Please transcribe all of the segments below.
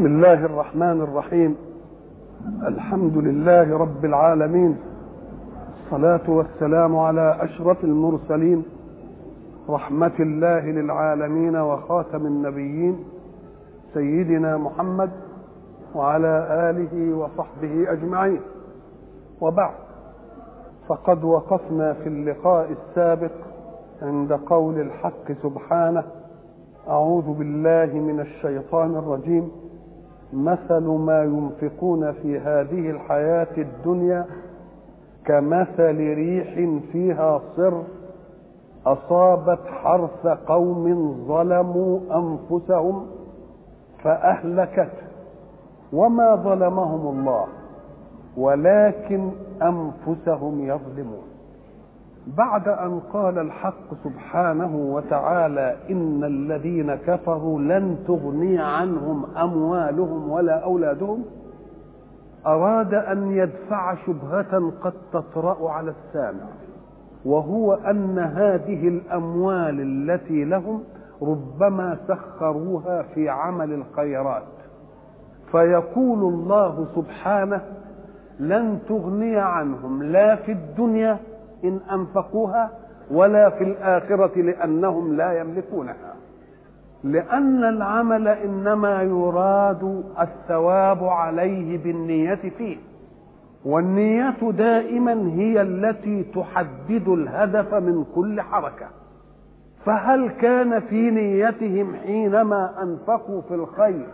بسم الله الرحمن الرحيم. الحمد لله رب العالمين. الصلاة والسلام على أشرف المرسلين. رحمة الله للعالمين وخاتم النبيين. سيدنا محمد وعلى آله وصحبه أجمعين. وبعد. فقد وقفنا في اللقاء السابق عند قول الحق سبحانه. أعوذ بالله من الشيطان الرجيم. مثل ما ينفقون في هذه الحياة الدنيا كمثل ريح فيها صر أصابت حرث قوم ظلموا أنفسهم فأهلكته وما ظلمهم الله ولكن أنفسهم يظلمون. بعد أن قال الحق سبحانه وتعالى إن الذين كفروا لن تغني عنهم أموالهم ولا أولادهم أراد أن يدفع شبهة قد تطرأ على السامع وهو أن هذه الأموال التي لهم ربما سخروها في عمل الخيرات. فيقول الله سبحانه لن تغني عنهم لا في الدنيا إن أنفقوها ولا في الآخرة لأنهم لا يملكونها. لأن العمل إنما يراد الثواب عليه بالنية فيه. والنية دائما هي التي تحدد الهدف من كل حركة. فهل كان في نيتهم حينما أنفقوا في الخير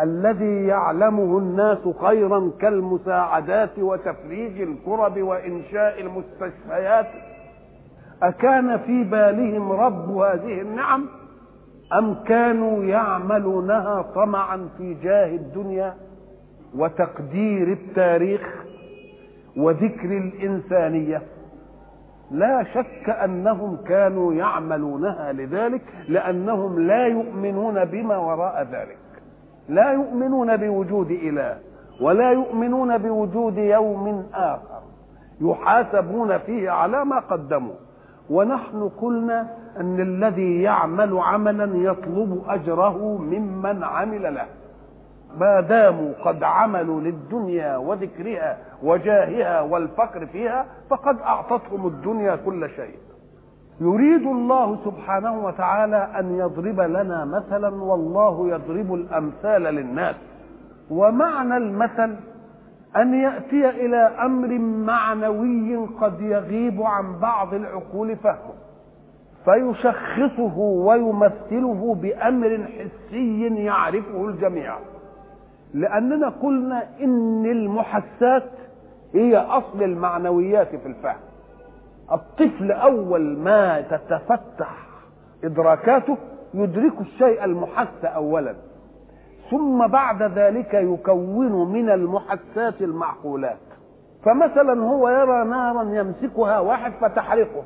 الذي يعلمه الناس خيرا كالمساعدات وتفريج الكرب وإنشاء المستشفيات. أكان في بالهم رب هذه النعم؟ أم كانوا يعملونها طمعا في جاه الدنيا وتقدير التاريخ وذكر الإنسانية؟ لا شك أنهم كانوا يعملونها لذلك لأنهم لا يؤمنون بما وراء ذلك. لا يؤمنون بوجود إله ولا يؤمنون بوجود يوم آخر. يحاسبون فيه على ما قدموا. ونحن قلنا أن الذي يعمل عملا يطلب أجره ممن عمل له. ما داموا قد عملوا للدنيا وذكرها وجاهها والفقر فيها فقد أعطتهم الدنيا كل شيء. يريد الله سبحانه وتعالى أن يضرب لنا مثلا والله يضرب الأمثال للناس. ومعنى المثل أن يأتي إلى أمر معنوي قد يغيب عن بعض العقول فهمه فيشخصه ويمثله بأمر حسي يعرفه الجميع. لأننا قلنا إن المحسات هي أصل المعنويات في الفهم. الطفل أول ما تتفتح إدراكاته يدرك الشيء المحس اولا ثم بعد ذلك يكون من المحسات المعقولات. فمثلا هو يرى نارا يمسكها واحد فتحرقه.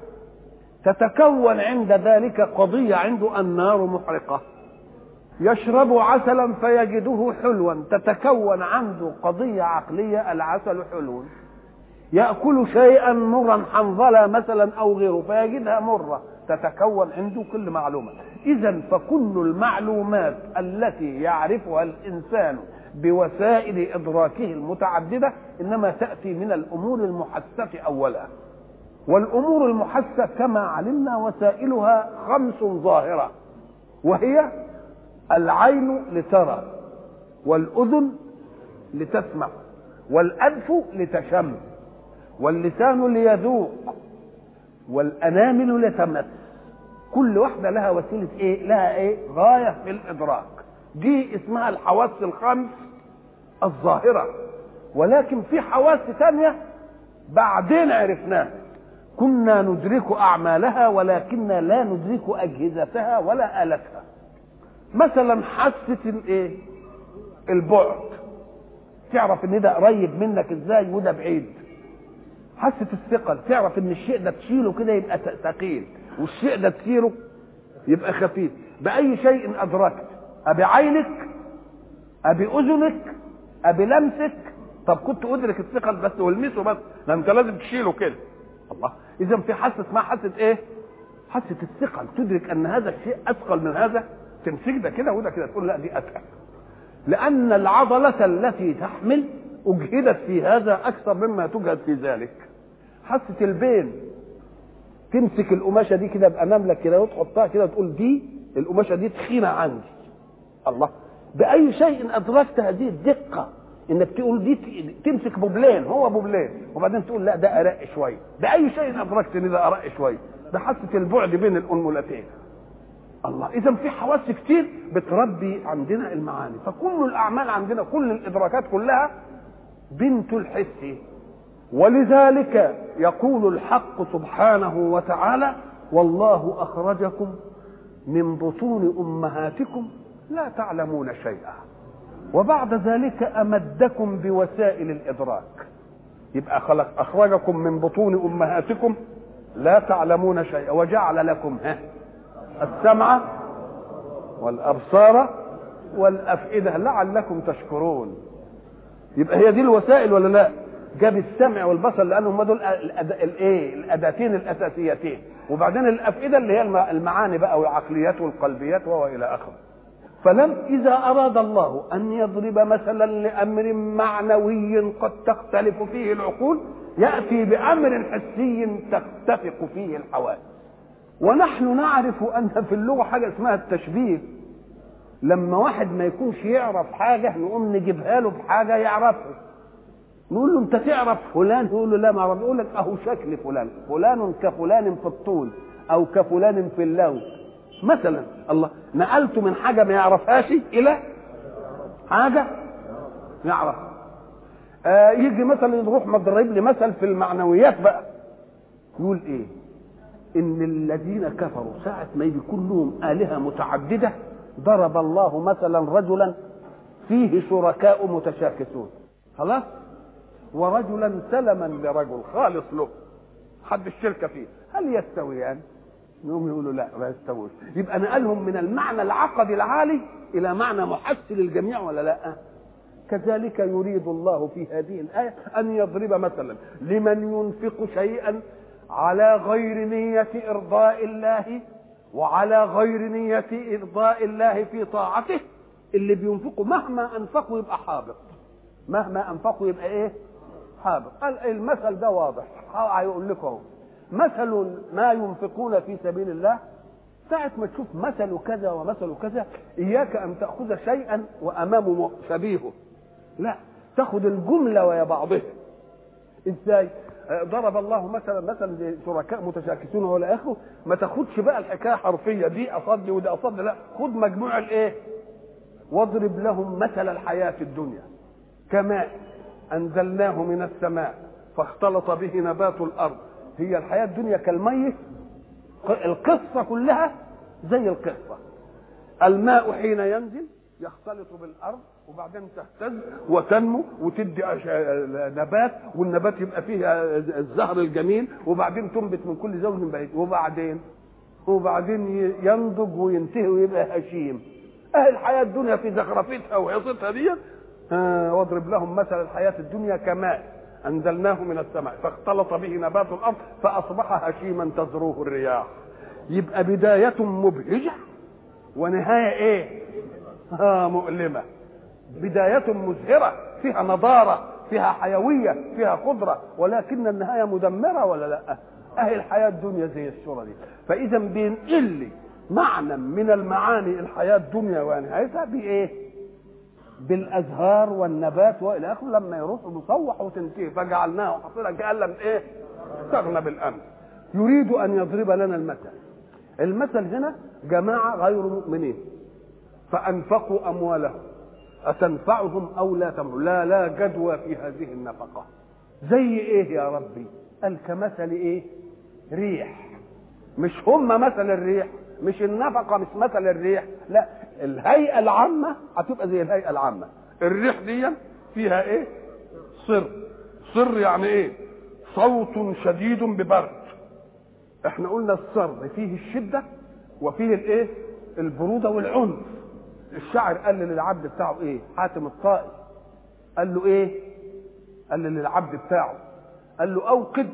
تتكون عند ذلك قضية عنده النار محرقة. يشرب عسلا فيجده حلوا. تتكون عنده قضية عقلية العسل حلو. يأكل شيئا مرا حنظلة مثلا أو غيره فيجدها مرة تتكون عنده كل معلومة. إذا فكل المعلومات التي يعرفها الإنسان بوسائل إدراكه المتعددة إنما تأتي من الأمور المحسة أولا. والأمور المحسة كما علمنا وسائلها خمس ظاهرة وهي العين لترى والأذن لتسمع والأنف لتشم. واللسان ليذوق والأنامل لتمس كل واحدة لها وسيلة إيه؟ لها إيه؟ غاية في الإدراك. دي اسمها الحواس الخمس الظاهرة. ولكن في حواس ثانية بعدين عرفناها. كنا ندرك أعمالها ولكننا لا ندرك أجهزتها ولا آلتها. مثلا حاسة الايه البعد. تعرف إن ده قريب منك إزاي وده بعيد؟ حاسة الثقل تعرف إن الشيء ده تشيله كده يبقى ثقيل والشيء ده تشيله يبقى خفيف. بأي شيء أدركت أبي عينك أبي أذنك أبي لمسك. طب كنت أدرك الثقل بس والمسه بس ده أنت لازم تشيله كده. الله إذا في حاسة اسمها حاسة إيه؟ حاسة الثقل. تدرك أن هذا الشيء أثقل من هذا؟ تمسك ده كده وده كده تقول لا دي أتقل. لأن العضلة التي تحمل أجهدت في هذا أكثر مما تجهد في ذلك. حاسة البين تمسك القماشة دي كده بأناملك كده وتحطها كده وتقول دي القماشة دي تخينة عندي. الله. بأي شيء أدركت هذه الدقة إنك تقول دي تمسك بوبلين هو بوبلين وبعدين تقول لا ده أرق شوية بأي شيء أدركت إن ده أرق شوية ده حاسه البعد بين الأنملتين. الله. اذا في حواس كتير بتربي عندنا المعاني. فكل الأعمال عندنا كل الإدراكات كلها بنت الحس. ولذلك يقول الحق سبحانه وتعالى والله أخرجكم من بطون أمهاتكم لا تعلمون شيئا. وبعد ذلك أمدكم بوسائل الإدراك. يبقى خلق أخرجكم من بطون أمهاتكم لا تعلمون شيئا. وجعل لكم ها السمع والأبصار والأفئدة لعلكم تشكرون. يبقى هي دي الوسائل ولا لا؟ جاب السمع والبصر لأنهم دول الإيه؟ الأداتين الأساسيتين. وبعدين الأفئدة اللي هي المعاني بقى والعقليات والقلبيات وإلى آخره. فلم إذا أراد الله أن يضرب مثلا لأمر معنوي قد تختلف فيه العقول يأتي بأمر حسي تتفق فيه الحواس ونحن نعرف أن في اللغة حاجة اسمها التشبيه. لما واحد ما يكونش يعرف حاجة نقوم نجيبها له بحاجة يعرفها. نقول له انت تعرف فلان؟ يقول له لا ما اعرف يقول لك اهو شكل فلان. فلان كفلان في الطول أو كفلان في اللون. مثلا الله نقلته من حاجة ما يعرفهاش إلى حاجة يعرف آه يجي مثلا نروح مضرب لي مثل في المعنويات بقى. يقول إيه؟ إن الذين كفروا ساعة ما يكون لهم آلهة متعددة ضرب الله مثلا رجلا فيه شركاء متشاكسون. خلاص؟ ورجلا سلما لرجل خالص له. حد الشركة فيه. هل يستويان يقوم يقولوا لا ما يستووش يبقى نقلهم من المعنى العقدي العالي إلى معنى محسن للجميع ولا لا؟ كذلك يريد الله في هذه الآية أن يضرب مثلا لمن ينفق شيئا على غير نية إرضاء الله وعلى غير نية إرضاء الله في طاعته. اللي بينفقوا مهما أنفقوا يبقى حابط. مهما أنفقوا يبقى إيه؟ حابط قال المثل ده واضح. هيقول لكم اهو مثل ما ينفقون في سبيل الله. ساعة ما تشوف مثل كذا ومثل كذا إياك أن تأخذ شيئا وأمامه شبيهه لا تأخذ الجملة ويا بعضها. إزاي؟ ضرب الله مثلا مثلا لشركاء متشاكسون ولا اخره ما تاخدش بقى الحكاية حرفية دي أصد ودي أصد. لا خد مجموع الإيه؟ واضرب لهم مثل الحياة الدنيا. كماء أنزلناه من السماء فاختلط به نبات الأرض. هي الحياة الدنيا كالميت القصة كلها زي القصة. الماء حين ينزل يختلط بالأرض وبعدين تهتز وتنمو وتدي نبات والنبات يبقى فيه الزهر الجميل وبعدين تنبت من كل زوج بعيد. وبعدين؟ وبعدين ينضج وينتهي ويبقى هشيم. أهل الحياة الدنيا في زخرفتها وعصتها دي واضرب لهم مثل الحياة الدنيا كماء. أنزلناه من السماء. فاختلط به نبات الأرض فأصبح هشيما تزروه الرياح. يبقى بداية مبهجة؟ ونهاية إيه؟ آه مؤلمة. بداية مزهرة. فيها نضارة فيها حيوية فيها قدرة. ولكن النهاية مدمرة ولا لأ؟ أهي الحياة الدنيا زي الصورة دي. فإذا بينقل معنى من المعاني الحياة الدنيا ونهايتها بإيه؟ بالأزهار والنبات وإلى آخره لما يروح مصوح وتنتهي. فجعلناه حصيلا كأن لم إيه؟ استغنى بالأمس. يريد أن يضرب لنا المثل. المثل هنا جماعة غير مؤمنين. فأنفقوا أموالهم. أتنفعهم أو لا تنفع لا لا جدوى في هذه النفقة. زي إيه يا ربي؟ قال كمثل إيه؟ ريح. مش هم مثل الريح. مش النفقة مش مثل الريح لا الهيئة العامة هتبقى زي الهيئة العامة. الريح دي فيها إيه؟ صر. صر يعني إيه؟ صوت شديد ببرد. إحنا قلنا الصر فيه الشدة وفيه الإيه؟ البرودة والعنف. الشاعر قال للعبد بتاعه إيه؟ حاتم الطائي. قال له إيه؟ قال للعبد بتاعه. قال له أوقد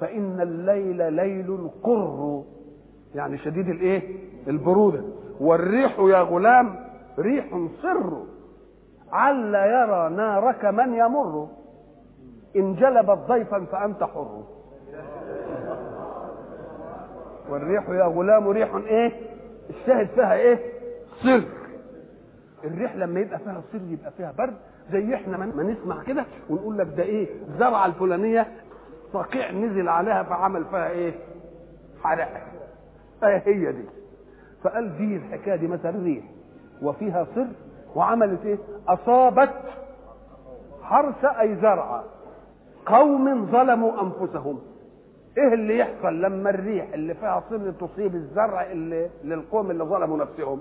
فإن الليل ليل قر. يعني شديد الايه؟ البرودة. والريح يا غلام ريح صر. عل يرى نارك من يمر. إن جلبت ضيفا فأنت حر. والريح يا غلام ريح إيه؟ الشاهد فيها إيه؟ صر. الريح لما يبقى فيها صر يبقى فيها برد زي إحنا ما نسمع كده ونقول لك ده إيه؟ الزرعه الفلانية صقيع نزل عليها فعمل فيها إيه؟ حرقة. إيه هي دي. فقال دي الحكاية دي مثلا ريح. وفيها صر وعملت إيه؟ أصابت حرث أي زرع. قوم ظلموا أنفسهم. إيه اللي يحصل لما الريح اللي فيها صر تصيب الزرع اللي للقوم اللي ظلموا نفسهم؟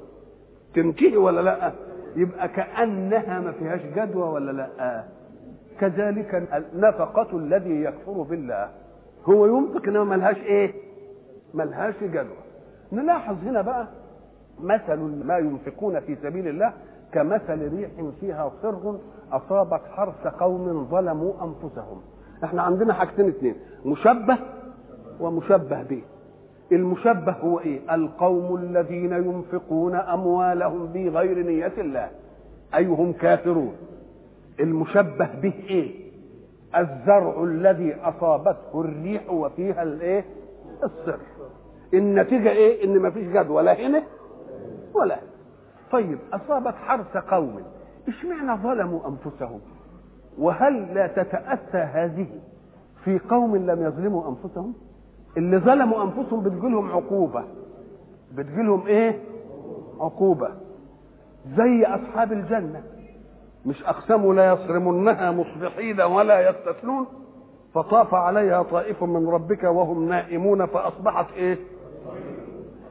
تنتهي ولا لأ؟ يبقى كأنها ما فيهاش جدوى ولا لأ؟ كذلك النفقة الذي يكفر بالله. هو ينفق إنما ملهاش إيه؟ ملهاش جدوى. نلاحظ هنا بقى مثل ما ينفقون في سبيل الله كمثل ريح فيها صر أصابت حرث قوم ظلموا أنفسهم. إحنا عندنا حاجتين اثنين مشبه ومشبه به. المشبه هو إيه؟ القوم الذين ينفقون أموالهم بغير نية الله. اي هم كافرون؟ المشبه به إيه؟ الزرع الذي أصابته الريح وفيها الإيه؟ الصر النتيجة إيه؟ إن مفيش جدوى لا هنا ولا هنا. طيب اصابت حرث قوم. إشمعنى ظلموا أنفسهم؟ وهل لا تتأتى هذه في قوم لم يظلموا أنفسهم؟ اللي ظلموا أنفسهم بتجيلهم عقوبة. بتجيلهم إيه؟ عقوبة. زي أصحاب الجنة. مش أقسموا لا يصرمنها مصبحين ولا يستثنون؟ فطاف عليها طائف من ربك وهم نائمون فأصبحت إيه؟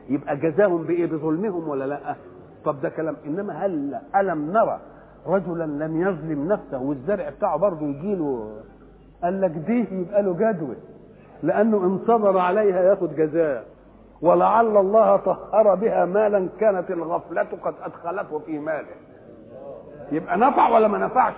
يبقى جزاهم بإيه؟ بظلمهم ولا لأ؟ طب ده كلام. إنما هل ألم نرى رجلا لم يظلم نفسه والزرع بتاعه برضه يجيله قال لك دي يبقى له جدوى لأنه ان صبر عليها ياخد جزاء. ولعل الله طهر بها مالا كانت الغفلة قد أدخلته في ماله. يبقى نفع ولا ما نفعش؟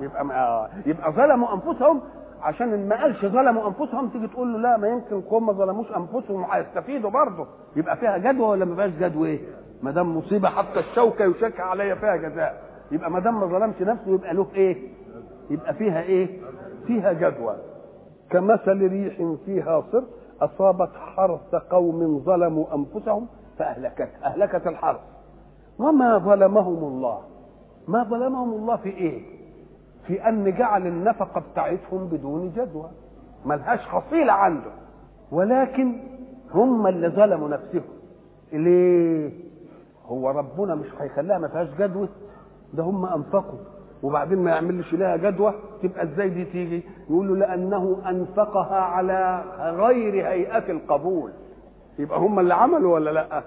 يبقى ما يبقى ظلموا أنفسهم عشان ما قالش ظلموا أنفسهم تيجي تقول له لا ما يمكن قوم ما ظلموش أنفسهم وهيستفيدوا برضه. يبقى فيها جدوى ولا ما فيهاش جدوى؟ إيه؟ ما دام مصيبة حتى الشوكة يشك عليا فيها جزاء. يبقى ما دام ما ظلمش نفسه يبقى له إيه؟ يبقى فيها إيه؟ فيها جدوى. كمثل ريح فيها صر أصابت حرث قوم ظلموا أنفسهم فأهلكت. أهلكت الحرث. وما ظلمهم الله؟ ما ظلمهم الله في إيه؟ في أن جعل النفقة بتاعتهم بدون جدوى. ملهاش حصيلة عنده ولكن هم اللي ظلموا نفسهم. ليه؟ هو ربنا مش هيخليها ما فيهاش جدوى. ده هم أنفقوا. وبعدين ما يعملش لها جدوى تبقى إزاي دي تيجي؟ يقول له لأنه أنفقها على غير هيئة القبول. يبقى هم اللي عملوا ولا لأ؟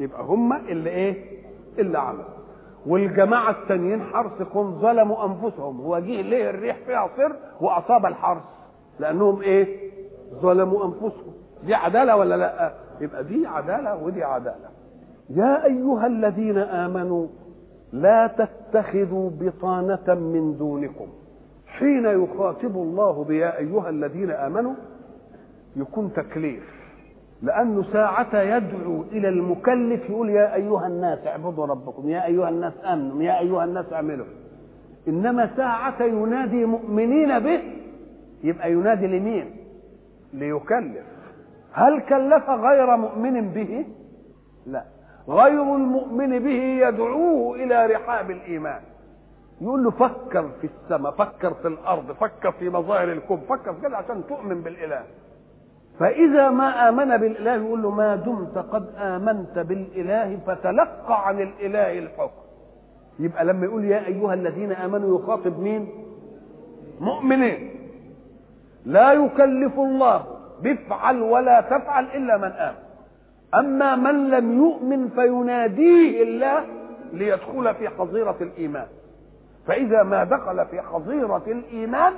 يبقى هم اللي إيه؟ اللي عملوا. والجماعة التانيين حرث قوم ظلموا أنفسهم. هو جه ليه الريح فيها صر وأصاب الحرث لأنهم إيه؟ ظلموا أنفسهم. دي عدالة ولا لأ؟ يبقى دي عدالة ودي عدالة. يا أيها الذين آمنوا لا تتخذوا بطانة من دونكم. حين يخاطب الله بيا أيها الذين آمنوا يكون تكليف. لأنه ساعة يدعو إلى المكلف يقول يا أيها الناس اعبدوا ربكم يا أيها الناس آمنوا يا أيها الناس اعملوا. إنما ساعة ينادي مؤمنين به يبقى ينادي لمين؟ ليكلف. هل كلف غير مؤمن به؟ لا. غير المؤمن به يدعوه إلى رحاب الإيمان. يقول له فكر في السماء فكر في الأرض فكر في مظاهر الكون فكر في كده عشان تؤمن بالإله. فإذا ما آمن بالإله يقول له ما دمت قد آمنت بالإله فتلقى عن الإله الحكم. يبقى لما يقول يا أيها الذين آمنوا يخاطب مين؟ مؤمنين. لا يكلف الله بافعل ولا تفعل إلا من آمن. أما من لم يؤمن فيناديه الله ليدخل في حظيرة الإيمان. فإذا ما دخل في حظيرة الإيمان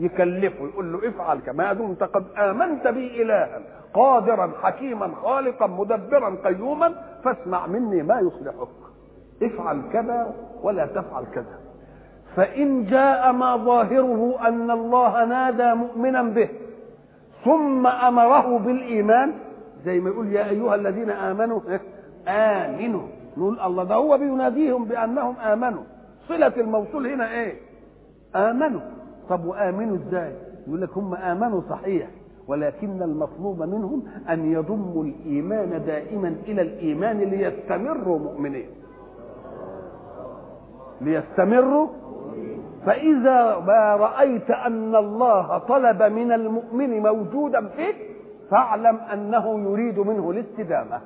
يكلفه يقول له افعل كما دمت قد آمنت بي إلها قادرا حكيما خالقا مدبرا قيوما فاسمع مني ما يصلحك. افعل كذا ولا تفعل كذا. فإن جاء ما ظاهره أن الله نادى مؤمنا به ثم أمره بالإيمان زي ما يقول يا أيها الذين آمنوا آمنوا. نقول الله ده هو بيناديهم بأنهم آمنوا. صلة الموصول هنا إيه؟ آمنوا. طب وآمنوا إزاي؟ يقول لك هم آمنوا صحيح ولكن المطلوب منهم أن يضموا الإيمان دائما إلى الإيمان ليستمروا مؤمنين. ليستمروا؟ فإذا ما رأيت أن الله طلب من المؤمن موجودا فيك فاعلم أنه يريد منه الاستدامة.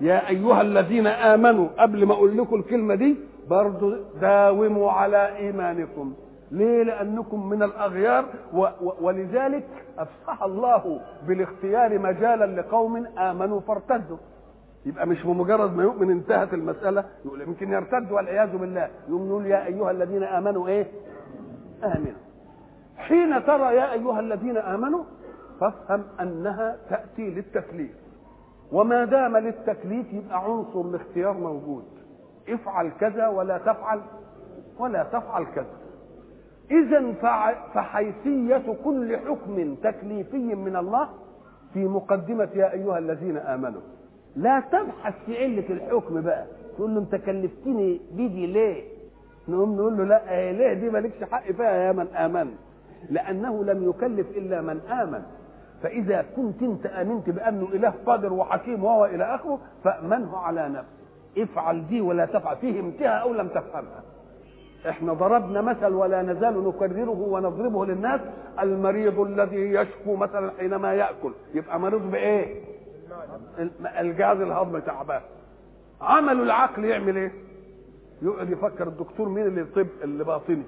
يا أيها الذين آمنوا قبل ما أقول لكم الكلمة دي برضو داوموا على إيمانكم. ليه؟ لأنكم من الأغيار و و ولذلك أفسح الله بالاختيار مجالا لقوم آمنوا فارتدوا. يبقى مش بمجرد ما يؤمن انتهت المسألة يقول يمكن يرتد والعياذ بالله. يقوم نقول يا أيها الذين آمنوا إيه؟ آمنوا. حين ترى يا أيها الذين آمنوا فافهم أنها تأتي للتكليف. وما دام للتكليف يبقى عنصر الاختيار موجود. افعل كذا ولا تفعل ولا تفعل كذا. إذا فحيثية كل حكم تكليفي من الله في مقدمة يا أيها الذين آمنوا. لا تبحث في علة الحكم بقى. تقول له أنت كلفتني بدي ليه؟ نقوم نقول له لا إيه ليه؟ دي مالكش حق فيها يا من آمن. لأنه لم يكلف إلا من آمن. فإذا كنت أنت آمنت بأنه إله قادر وحكيم وهو إلى آخره فأمنه على نفسه. افعل دي ولا تفعل. فهمتها أو لم تفهمها إحنا ضربنا مثل ولا نزال نكرره ونضربه للناس المريض الذي يشكو مثلا حينما يأكل يبقى مريض بإيه؟ الجهاز الهضمي تعبان. عمل العقل يعمل إيه؟ يقعد يفكر الدكتور مين اللي طب اللي باطني؟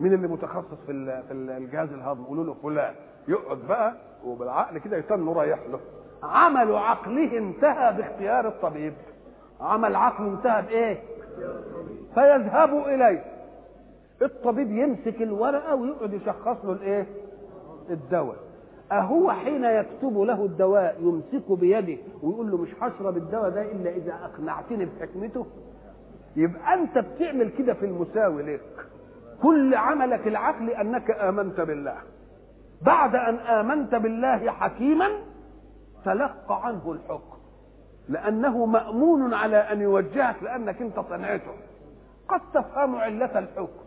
مين اللي متخصص في في الجهاز الهضمي يقولوا له فلان. يقعد بقى وبالعقل كده يتنه رايح له. عمل عقله انتهى باختيار الطبيب. عمل عقله انتهى بإيه؟ فيذهب إليه. الطبيب يمسك الورقة ويقعد يشخص له الإيه؟ الدواء. أهو حين يكتب له الدواء يمسكه بيده ويقول له مش هشرب الدواء ده إلا إذا أقنعتني بحكمته؟ يبقى أنت بتعمل كده في المساوي لك كل عملك العقلي أنك آمنت بالله. بعد أن آمنت بالله حكيما تلقى عنه الحكم. لأنه مأمون على أن يوجهك لأنك أنت صنعته. قد تفهم علة الحكم.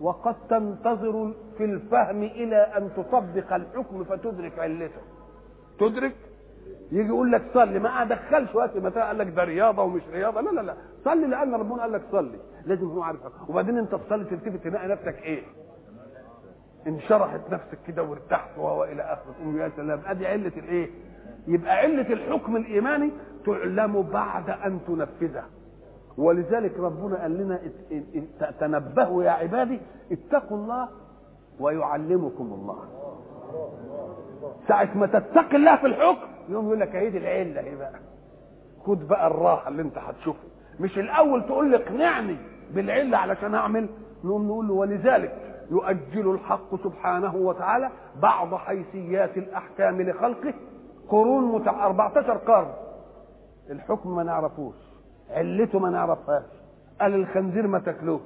وقد تنتظر في الفهم إلى أن تطبق الحكم فتدرك علته. تدرك؟ يجي يقول لك صلي. ما ادخلش وقت متى قال لك ده رياضة ومش رياضة. لا لا لا. صلي لأن ربنا قال لك صلي. لازم هو عارف وبعدين أنت تصلي تلتفت تلاقي نفسك إيه؟ انشرحت نفسك كده وارتحت وهو إلى آخره. تقول يا سلام. أدي علة الإيه؟ يبقى علة الحكم الإيماني تعلم بعد أن تنفذه ولذلك ربنا قال لنا تنبهوا يا عبادي اتقوا الله ويعلمكم الله. ساعة ما تتقي الله في الحكم يوم يقول لك عيد العلة إيه بقى؟ خد بقى الراحة اللي أنت هتشوفها. مش الأول تقول لي اقنعني بالعلة علشان أعمل نقوم نقول له ولذلك يؤجل الحق سبحانه وتعالى بعض حيثيات الأحكام لخلقه قرون متع... 14 قرن. الحكم ما نعرفوش. علته ما نعرفهاش. قال الخنزير ما تاكلوش.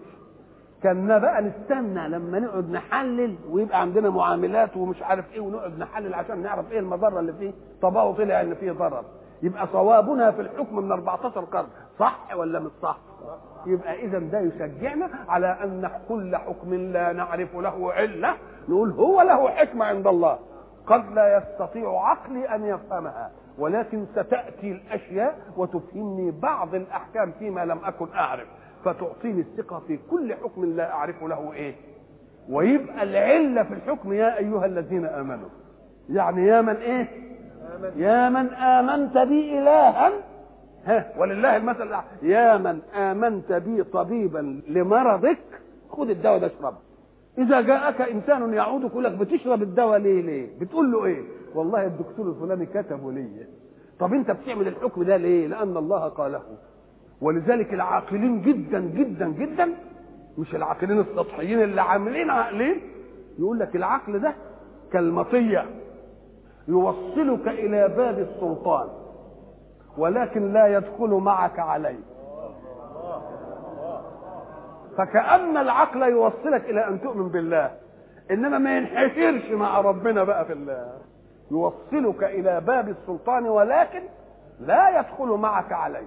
كنا بقى نستنى لما نقعد نحلل ويبقى عندنا معاملات ومش عارف إيه ونقعد نحلل عشان نعرف إيه المضرة اللي فيه. طبعه طلع إن فيه ضرر. يبقى صوابنا في الحكم من 14 قرن. صح ولا مش صح؟ يبقى اذا ده يشجعنا على أن كل حكم لا نعرف له علة. نقول هو له حكمة عند الله. قد لا يستطيع عقلي أن يفهمها. ولكن ستأتي الأشياء وتفهمني بعض الأحكام فيما لم أكن أعرف. فتعطيني الثقة في كل حكم لا اعرف له إيه. ويبقى العلة في الحكم يا أيها الذين آمنوا. يعني يا من إيه؟ يا من آمنت بي إلها. ها ولله المثل. يا من آمنت بي طبيبا لمرضك خذ الدواء ده اشربه. إذا جاءك إنسان يعود يقول لك بتشرب الدواء ليه؟ ليه؟ بتقول له إيه؟ والله الدكتور الفلاني كتبه لي. طب أنت بتعمل الحكم ده ليه؟ لأن الله قاله. ولذلك العاقلين جدا جدا جدا مش العاقلين السطحيين اللي عاملين عقلين يقول لك العقل ده كالمطية يوصلك إلى باب السلطان ولكن لا يدخل معك عليه. فكأن العقل يوصلك إلى أن تؤمن بالله. إنما ما ينحشرش مع ربنا بقى في الله. يوصلك إلى باب السلطان ولكن لا يدخل معك عليه.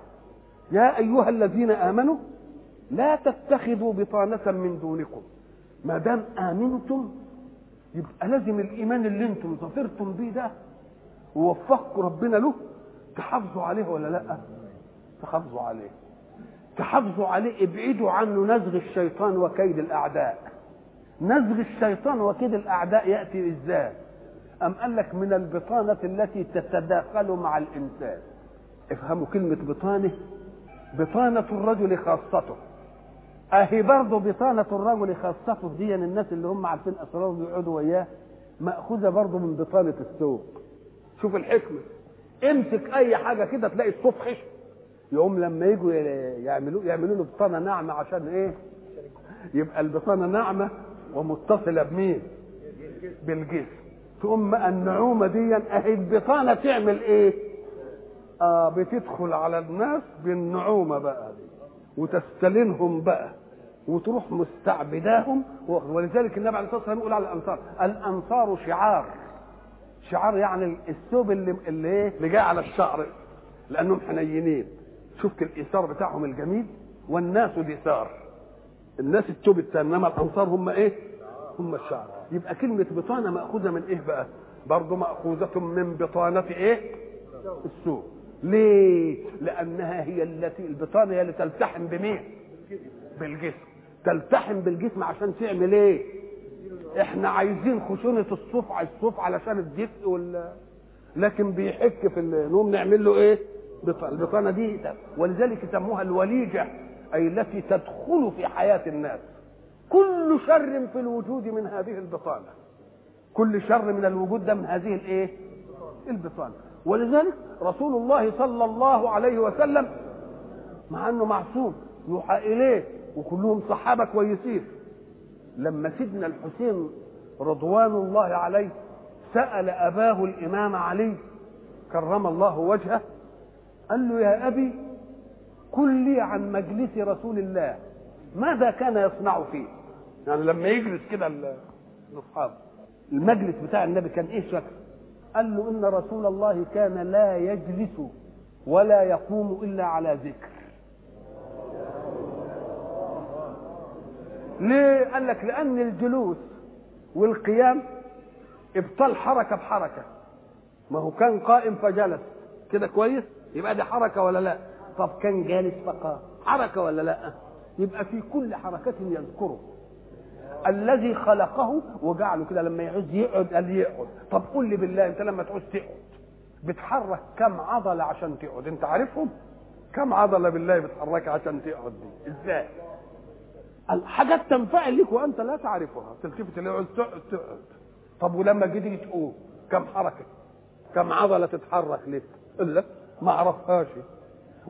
يا أيها الذين آمنوا لا تتخذوا بطانة من دونكم. ما دام آمنتم يبقى لازم الإيمان اللي أنتم ظفرتم بيه ده ووفقكم ربنا له تحافظوا عليه ولا لأ؟ تحافظوا عليه. تحافظوا عليه ابعدوا عنه نزغ الشيطان وكيد الأعداء. نزغ الشيطان وكيد الأعداء يأتي إزاي؟ أم قال لك من البطانة التي تتداخل مع الإنسان؟ افهموا كلمة بطانة. بطانة الرجل خاصته. أهي برضه بطانة الرجل خاصته دي الناس اللي هم عارفين اسراره بيقعدوا وياه مأخوذة برضه من بطانة السوق. شوف الحكمة. امسك أي حاجة كده تلاقي الصوف خشن يقوم لما يجوا يعملوا يعملوا له بطانة ناعمة عشان إيه؟ يبقى البطانة ناعمة ومتصلة بمين؟ بالجسم. ثم النعومة دي أهي البطانة تعمل إيه؟ آه بتدخل على الناس بالنعومة بقى دي. وتستلنهم بقى. وتروح مستعبداهم. ولذلك النبي عليه الصلاة والسلام يقول على الأنصار الأنصار شعار. شعار يعني الثوب اللي اللي إيه؟ اللي جاي على الشعر. لأنهم حنينين. شفت الإيثار بتاعهم الجميل والناس دثار الناس الثاني إنما الأنصار هم إيه؟ هم الشعر. يبقى كلمة بطانة مأخوذة من إيه بقى؟ برضه مأخوذة من بطانة إيه؟ السوق. ليه؟ لأنها هي التي البطانة هي اللي تلتحم بمين؟ بالجسم. تلتحم بالجسم عشان تعمل إيه؟ إحنا عايزين خشونة الصوف على الصوف علشان الدفء وال لكن بيحك في نقوم نعمل له إيه؟ البطانة دي ولذلك يسموها الوليجة أي التي تدخل في حياة الناس. كل شر في الوجود من هذه البطانة. كل شر من الوجود ده من هذه الإيه؟ البطانة. ولذلك رسول الله صلى الله عليه وسلم مع أنه معصوم يوحى إليه وكلهم صحابة كويسين. لما سيدنا الحسين رضوان الله عليه سأل أباه الإمام علي كرم الله وجهه قال له يا أبي قل لي عن مجلس رسول الله. ماذا كان يصنع فيه? يعني لما يجلس كده الأصحاب. المجلس بتاع النبي كان إيه شكله قال له إن رسول الله كان لا يجلس ولا يقوم إلا على ذكر. ليه؟ قال لك لأن الجلوس والقيام ابطال حركة بحركة. ما هو كان قائم فجلس. كده كويس؟ يبقى دي حركة ولا لا؟ طب كان جالس فقام حركة ولا لا؟ يبقى في كل حركه يذكره. الذي خلقه وجعله كده لما يعوز يقعد قال يقعد. طب قول لي بالله انت لما تعوز تقعد بتحرك كم عضلة عشان تقعد؟ انت عارفهم؟ كم عضلة بالله بتحرك عشان تقعد دي؟ إزاي؟ حاجات تنفعل لك وانت لا تعرفها. تلتفت اللي يعوز تقعد تقعد. طب ولما جيت تقوم كم حركة كم عضلة تتحرك لك الا ما اعرفهاش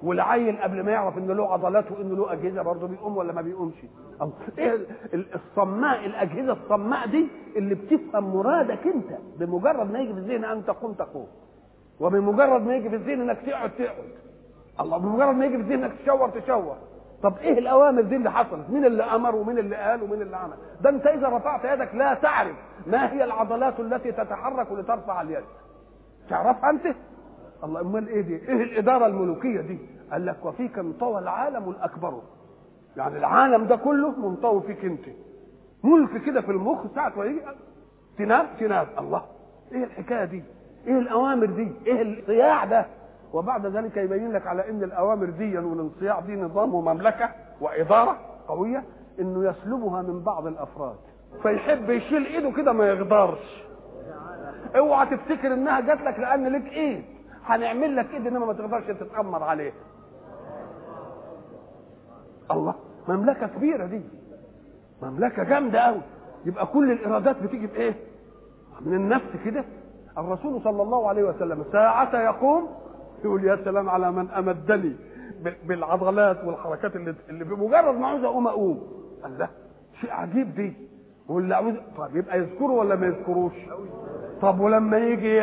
والعيل قبل ما يعرف ان له عضلات وان له أجهزة برضه بيقوم ولا ما بيقومش. إيه الصماء الأجهزة الصماء دي اللي بتفهم مرادك أنت بمجرد ما يجي في الذهن أن تقوم تقوم. وبمجرد ما يجي في الذهن إنك تقعد تقعد. الله بمجرد ما يجي في الذهن إنك تشور تشور طب إيه الأوامر دي اللي حصلت؟ مين اللي أمر ومين اللي قال ومين اللي عمل؟ ده أنت إذا رفعت يدك لا تعرف ما هي العضلات التي تتحرك لترفع اليد. تعرفها أنت؟ الله امال إيه دي؟ إيه الإدارة الملوكية دي؟ قال لك وفيك انطوى العالم الأكبر. يعني العالم ده كله منطوي فيك أنت. ملك كده في المخ ساعة ما يجي تنام تنام. الله إيه الحكاية دي؟ إيه الأوامر دي؟ إيه الصياع ده؟ وبعد ذلك يبين لك على إن الأوامر دي والانصياع دي نظام ومملكة وإدارة قوية إنه يسلبها من بعض الأفراد. فيحب يشيل إيده كده ما يقدرش اوعى تفتكر إنها جات لك لأن لك إيد. هنعمل لك إيد إنما ما تقدرش تتأمر عليه. الله مملكة كبيرة دي. مملكة جامدة قوي يبقى كل الارادات بتيجي بإيه؟ من النفس كده. الرسول صلى الله عليه وسلم ساعة يقوم يقول يا سلام على من أمدني بالعضلات والحركات اللي اللي بمجرد ما عاوز أقوم أقوم. الله شيء عجيب دي. واللي عاوز طب يبقى يذكره ولا ما يذكروش؟ طب ولما يجي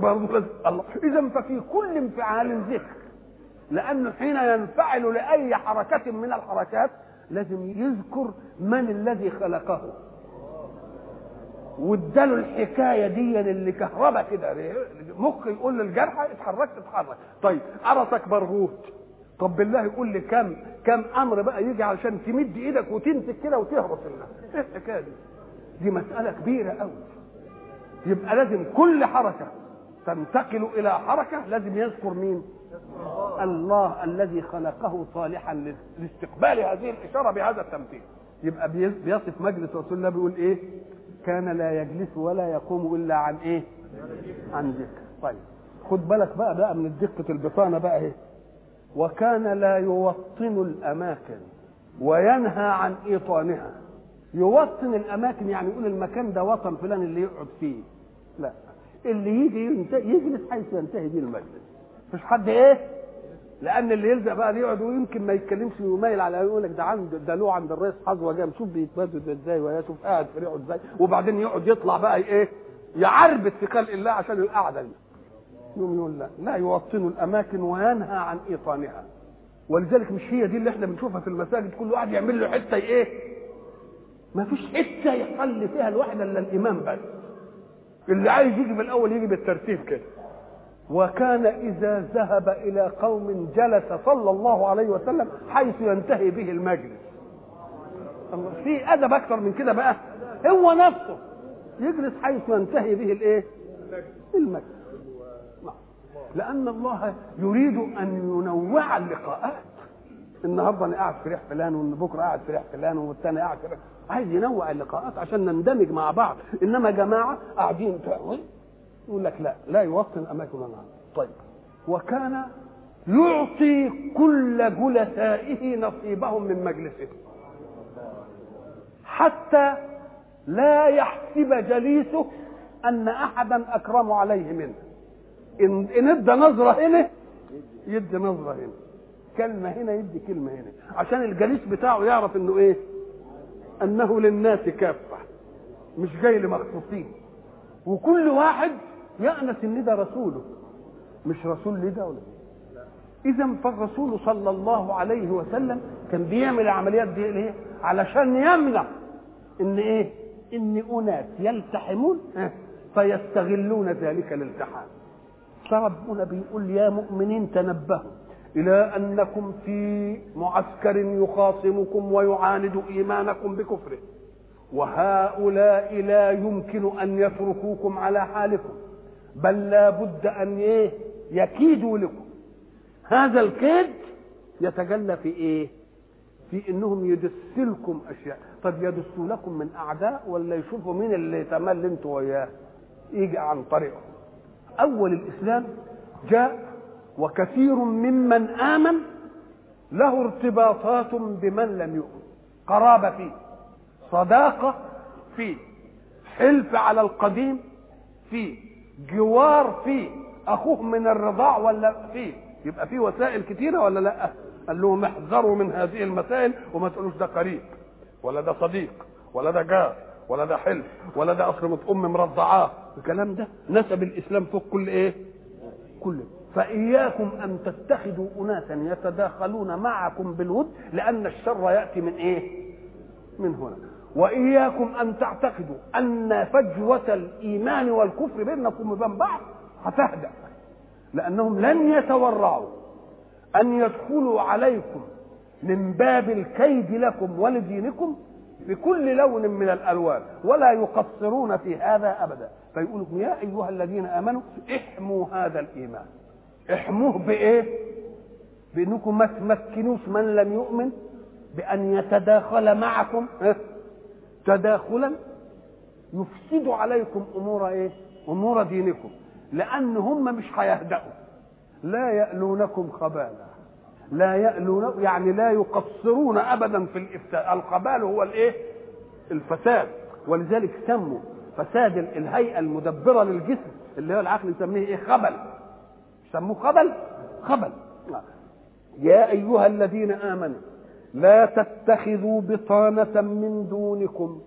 برضه الله. اذا ففي كل انفعال ذكر لأنه حين ينفعل لأي حركة من الحركات لازم يذكر من الذي خلقه. واداله الحكاية دي اللي كهربا كده مخ يقول للجرحى اتحرك طيب قرصك برغوت طب بالله يقول لي كم كم أمر بقى يجي علشان تمد إيدك وتمسك كده وتهرس الناس إيه الحكاية دي؟ دي مسألة كبيرة قوي يبقى لازم كل حركة تنتقل إلى حركة لازم يذكر مين؟ الله الذي خلقه صالحا لاستقبال هذه الإشارة بهذا التمثيل. يبقى بيصف مجلس رسول الله بيقول إيه؟ كان لا يجلس ولا يقوم إلا عن إيه؟ عن ذكر. طيب. خد بالك بقى بقى من دقة البطانة بقى إيه؟ وكان لا يوطن الأماكن وينهى عن إيطانها. يوطن الأماكن يعني يقول المكان ده وطن فلان اللي يقعد فيه. لا. اللي يجي يجلس حيث ينتهي به المجلس. مش حد إيه؟ لأن اللي يلزق بقى يقعد ويمكن ما يتكلمش ويميل على يقول لك ده عند ده له عند الرئيس حظوة جام شوف بيتبدد إزاي ويا شوف قاعد في ريحه إزاي. وبعدين يقعد يطلع بقى إيه؟ يعربد في خلق الله عشان القعدة دي. يقوم يقول لا لا يوطن الأماكن وينهى عن إيطانها. ولذلك مش هي دي اللي إحنا بنشوفها في المساجد كل واحد يعمل له حتة إيه؟ ما فيش حتة يصلي فيها الواحد إلا الإمام بس. اللي عايز يجي بالاول يجي بالترتيب كده. وكان إذا ذهب إلى قوم جلس صلى الله عليه وسلم حيث ينتهي به المجلس. في أدب أكثر من كده بقى. هو نفسه يجلس حيث ينتهي به الإيه؟ المجلس. لأن الله يريد أن ينوع اللقاءات. النهارده أنا قاعد في ريح فلان وبكرة قاعد في ريح فلان والثاني قاعد في ريح عايز ينوع اللقاءات عشان نندمج مع بعض. إنما جماعة قاعدين يقول لك لا لا يوطن أماكن النار طيب. وكان يعطي كل جلسائه نصيبهم من مجلسه. حتى لا يحسب جليسه أن أحدا أكرم عليه منه. إن إن إدى نظرة هنا يدي نظرة هنا. كلمة هنا يدي كلمة هنا. عشان الجليس بتاعه يعرف إنه إيه؟ أنه للناس كافة مش جاي لمخصوصين. وكل واحد يأنس إن ده رسوله مش رسول لده ولا إذا فالرسول صلى الله عليه وسلم كان بيعمل العمليات دي ليه؟ علشان يمنع إن إيه؟ إن أناس يلتحمون فيستغلون ذلك الالتحام فربنا بيقول يا مؤمنين تنبهوا. إلى أنكم في معسكر يخاصمكم ويعاند إيمانكم بكفره. وهؤلاء لا يمكن أن يتركوكم على حالكم بل لا بد أن إيه؟ يكيدوا لكم. هذا الكيد يتجلى في إيه؟ في إنهم يدسلكم أشياء. طب يدسوا لكم من أعداء ولا يشوفوا مين اللي يتمل أنتوا وياه؟ يجي عن طريقهم. أول الإسلام جاء وكثير ممن آمن له ارتباطات بمن لم يؤمن. قرابة فيه صداقة فيه حلف على القديم فيه جوار فيه أخوه من الرضاع ولا فيه. يبقى فيه وسائل كتيرة ولا لأ؟ قال لهم احذروا من هذه المسائل وما تقولوش ده قريب ولا ده صديق ولا ده جار ولا ده حلف ولا ده أصل ام مرضعاه الكلام ده نسب الإسلام فوق كل إيه؟ كل فإياكم أن تتخذوا أناسا يتداخلون معكم بالود لأن الشر يأتي من إيه؟ من هنا. وإياكم أن تعتقدوا أن فجوة الإيمان والكفر بينكم وبين بعض هتهدأ لأنهم لن يتورعوا. أن يدخلوا عليكم من باب الكيد لكم ولدينكم بكل لون من الألوان ولا يقصرون في هذا أبدا. فيقول يا أيها الذين آمنوا احموا هذا الإيمان. احموه بإيه؟ بأنكم ما تمكنوش من لم يؤمن بأن يتداخل معكم تداخلا يفسد عليكم أمور إيه؟ أمور دينكم لأن هم مش هيهدأوا. لا يألونكم خبالا لا يألون يعني لا يقصرون ابدا في الإفتاء. الخبال هو الإيه؟ الفساد. ولذلك سموا فساد الهيئة المدبرة للجسم اللي هو العقل يسميه إيه؟ خبل. سموه خبل. خبل. يا أيها الذين آمنوا لا تتخذوا بطانة من دونكم.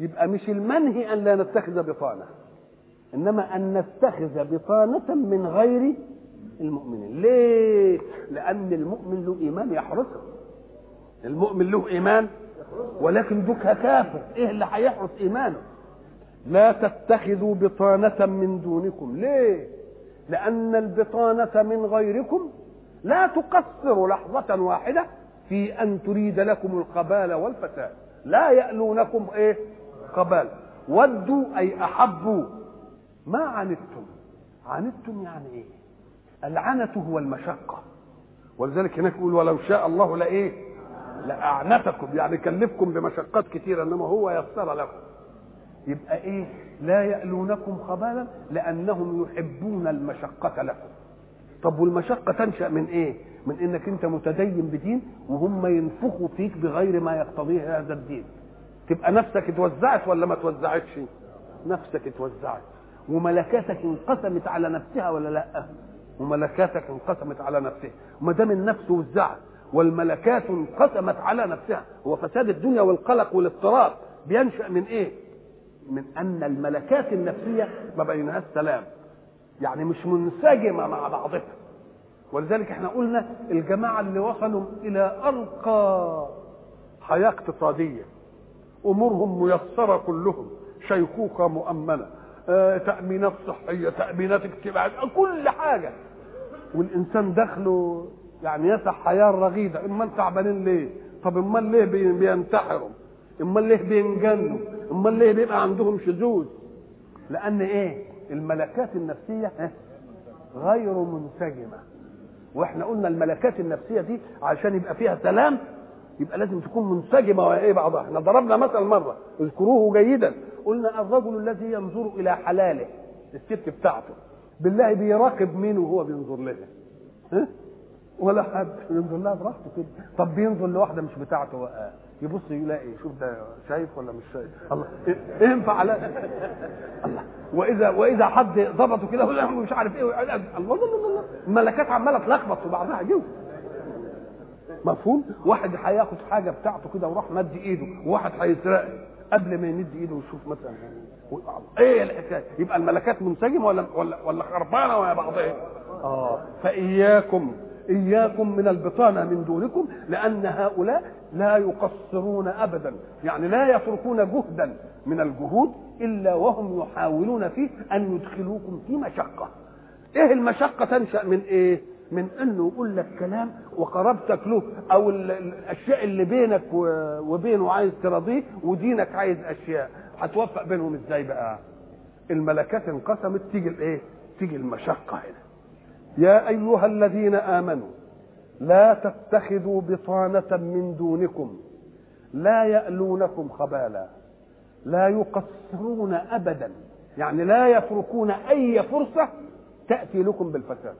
يبقى مش المنهي أن لا نتخذ بطانة إنما أن نتخذ بطانة من غير المؤمنين. ليه؟ لأن المؤمن له إيمان يحرسه. المؤمن له إيمان ولكن دوك كافر. إيه اللي هيحرس إيمانه؟ لا تتخذوا بطانة من دونكم. ليه؟ لأن البطانة من غيركم لا تقصر لحظة واحدة في أن تريد لكم القبال والفساد. لا يألونكم إيه؟ قبال. ودوا أي أحبوا. ما عنتم؟ عنتم يعني إيه؟ العنة هو المشقة. ولذلك هناك يقول ولو شاء الله لإيه؟ لأعنتكم. يعني كلفكم بمشقات كثيرة إنما هو يسر لكم. يبقى إيه؟ لا يألونكم خبالا لأنهم يحبون المشقة لكم. طب والمشقة تنشأ من إيه؟ من إنك أنت متدين بدين وهم ينفخوا فيك بغير ما يقتضيه هذا الدين. تبقى نفسك اتوزعت ولا ما توزعتش نفسك اتوزعت. وملكاتك انقسمت على نفسها ولا لأ؟ وملكاتك انقسمت على نفسها. وما دام النفس وزعت والملكات انقسمت على نفسها هو فساد الدنيا والقلق والاضطراب بينشأ من إيه؟ من أن الملكات النفسية ما بينها السلام يعني مش منسجمة مع بعضها. ولذلك إحنا قلنا الجماعة اللي وصلوا إلى أرقى حياة اقتصادية. أمورهم ميسرة كلهم. شيخوخة مؤمنة. آه، تأمينات صحية تأمينات اجتماعية كل حاجة. والإنسان دخله يعني يسع حياة رغيدة. امال تعبانين ليه؟ طب امال ليه بي- بينتحروا؟ امال ليه بينجنوا؟ امال ليه بيبقى عندهم شذوذ؟ لأن إيه؟ الملكات النفسية غير منسجمة. وإحنا قلنا الملكات النفسية دي عشان يبقى فيها سلام يبقى لازم تكون منسجمة وإيه بعضها. إحنا ضربنا مثل مرة اذكروه جيدا. قلنا الرجل الذي ينظر إلى حلاله الست بتاعته بالله بيراقب مين وهو بينظر لها ها؟ ولا حد ينظر لها براحته كده. طب بينظر لواحدة مش بتاعته بقى يبص يلاقي شوف ده شايف ولا مش شايف. الله إيه- ينفع على الله. وإذا وإذا حد ضبطه كده له مش عارف إيه الله الله الله الله. الملكات عمالة تلخبط في بعضها جوه مفهوم؟ واحد هياخد حاجة بتاعته كده وراح مد إيده وواحد هيسرق قبل ما يمد إيده ويشوف مثلا. إيه الحكاية؟ يبقى الملكات منسجمة ولا ولا ولا خربانة ويا بعضها آه فإياكم. إياكم من البطانة من دونكم لأن هؤلاء لا يقصرون ابدا. يعني لا يتركون جهدا من الجهود إلا وهم يحاولون فيه أن يدخلوكم في مشقة. إيه المشقة تنشأ من إيه؟ من أنه يقول لك كلام وقربتك له أو ال- ال- الأشياء اللي بينك وبينه عايز تراضيه ودينك عايز أشياء. هتوفق بينهم إزاي بقى؟ الملكات انقسمت تيجي الإيه؟ تيجي المشقة هنا. يا أيها الذين آمنوا لا تتخذوا بطانة من دونكم لا يألونكم خبالا لا يقصرون أبدا يعني لا يتركون أي فرصة تأتي لكم بالفساد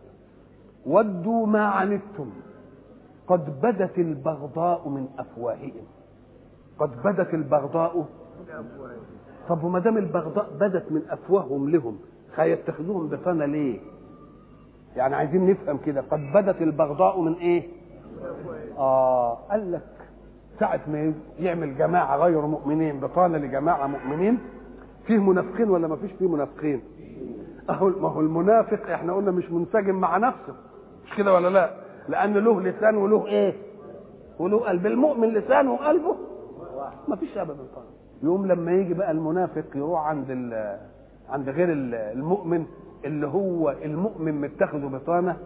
ودوا ما عنتم قد بدت البغضاء من أفواههم قد بدت البغضاء طب وما دام البغضاء بدت من أفواههم لهم هيتخذوهم بطانة ليه؟ يعني عايزين نفهم كده قد بدت البغضاء من إيه؟ آه قال لك ساعة ما يعمل جماعة غير مؤمنين بطانة لجماعة مؤمنين فيه منافقين ولا ما فيش فيه منافقين؟ أهو ما هو المنافق إحنا قلنا مش منسجم مع نفسه مش كده ولا لا؟ لأن له لسان وله إيه؟ وله قلب المؤمن لسانه وقلبه ما فيش ابدا طبعا يقوم لما يجي بقى المنافق يروح عند عند غير ال- المؤمن اللي هو المؤمن متخذه بطانة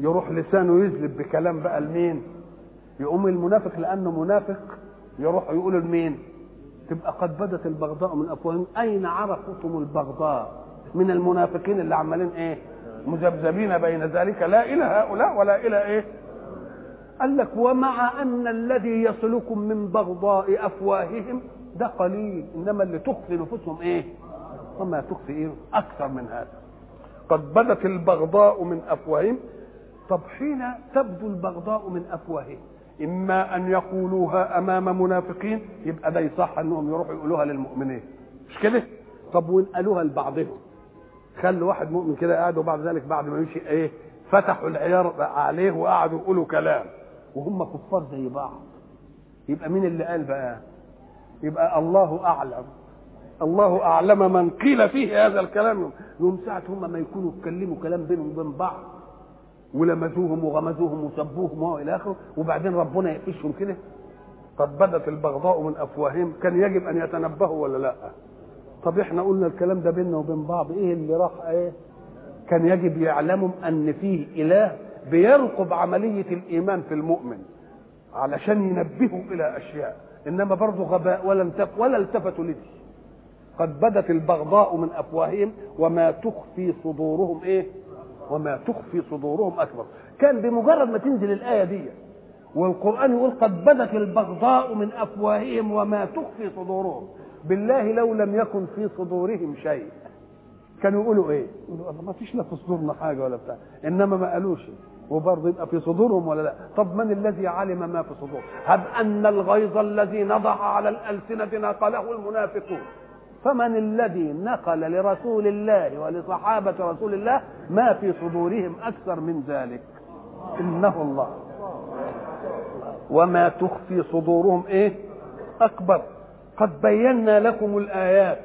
يروح لسانه يذلب بكلام بقى لمين؟ يقوم المنافق لأنه منافق يروح يقول لمين؟ تبقى قد بدت البغضاء من أفواههم. أين عرفتم البغضاء؟ من المنافقين اللي عمالين إيه؟ مذبذبين بين ذلك لا إلى هؤلاء ولا إلى إيه؟ قال لك ومع أن الذي يصلكم من بغضاء أفواههم ده قليل إنما اللي تخفي نفوسهم إيه؟ وما تخفي أكثر من هذا. قد بدت البغضاء من أفواههم. طب حين تبدو البغضاء من أفواههم إما أن يقولوها أمام منافقين يبقى ده يصح أنهم يروحوا يقولوها للمؤمنين. مش كده؟ طب وان قالوها لبعضهم؟ خلوا واحد مؤمن كده قاعد وبعد ذلك بعد ما يمشي إيه؟ فتحوا العيار عليه وقعدوا يقولوا كلام. وهم كفار زي بعض. يبقى مين اللي قال بقى؟ يبقى الله أعلم. الله أعلم من قيل فيه هذا الكلام. يوم ساعة هم ما يكونوا يتكلموا كلام بينهم وبين بعض. ولمزوهم وغمزوهم وسبوهم والى آخره. وبعدين ربنا يقفشهم كده. قد بدت البغضاء من أفواههم. كان يجب أن يتنبهوا ولا لأ؟ طب إحنا قلنا الكلام ده بيننا وبين بعض. إيه اللي راح؟ إيه؟ كان يجب يعلموا أن فيه إله بيرقب عملية الإيمان في المؤمن علشان ينبهه إلى أشياء. إنما برضه غباء ولا ولا التفتوا لدي قد بدت البغضاء من أفواههم وما تخفي صدورهم إيه؟ وما تخفي صدورهم أكبر. كان بمجرد ما تنزل الآية دي والقرآن يقول قد بدت البغضاء من أفواههم وما تخفي صدورهم. بالله لو لم يكن في صدورهم شيء. كانوا يقولوا إيه؟ يقولوا ما فيش لا في صدورنا حاجة ولا بتاع. إنما ما قالوش. وبرضه يبقى في صدورهم ولا لا؟ طب من الذي علم ما في صدورهم هب أن الغيظ الذي نضح على الألسنة نقله المنافقون. فمن الذي نقل لرسول الله ولصحابة رسول الله ما في صدورهم أكثر من ذلك؟ إنه الله. وما تخفي صدورهم إيه؟ أكبر. قد بينا لكم الآيات.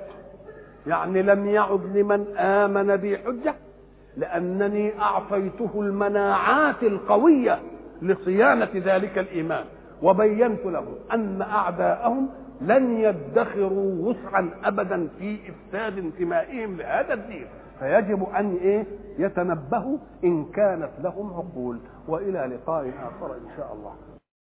يعني لم يعد لمن آمن بي حجه لأنني أعطيته المناعات القوية لصيانة ذلك الإيمان. وبينت لهم أن أعداءهم لن يدخروا وسعا ابدا في إفساد انتمائهم لهذا الدين. فيجب أن إيه؟ يتنبهوا إن كانت لهم عقول. وإلى لقاء آخر إن شاء الله.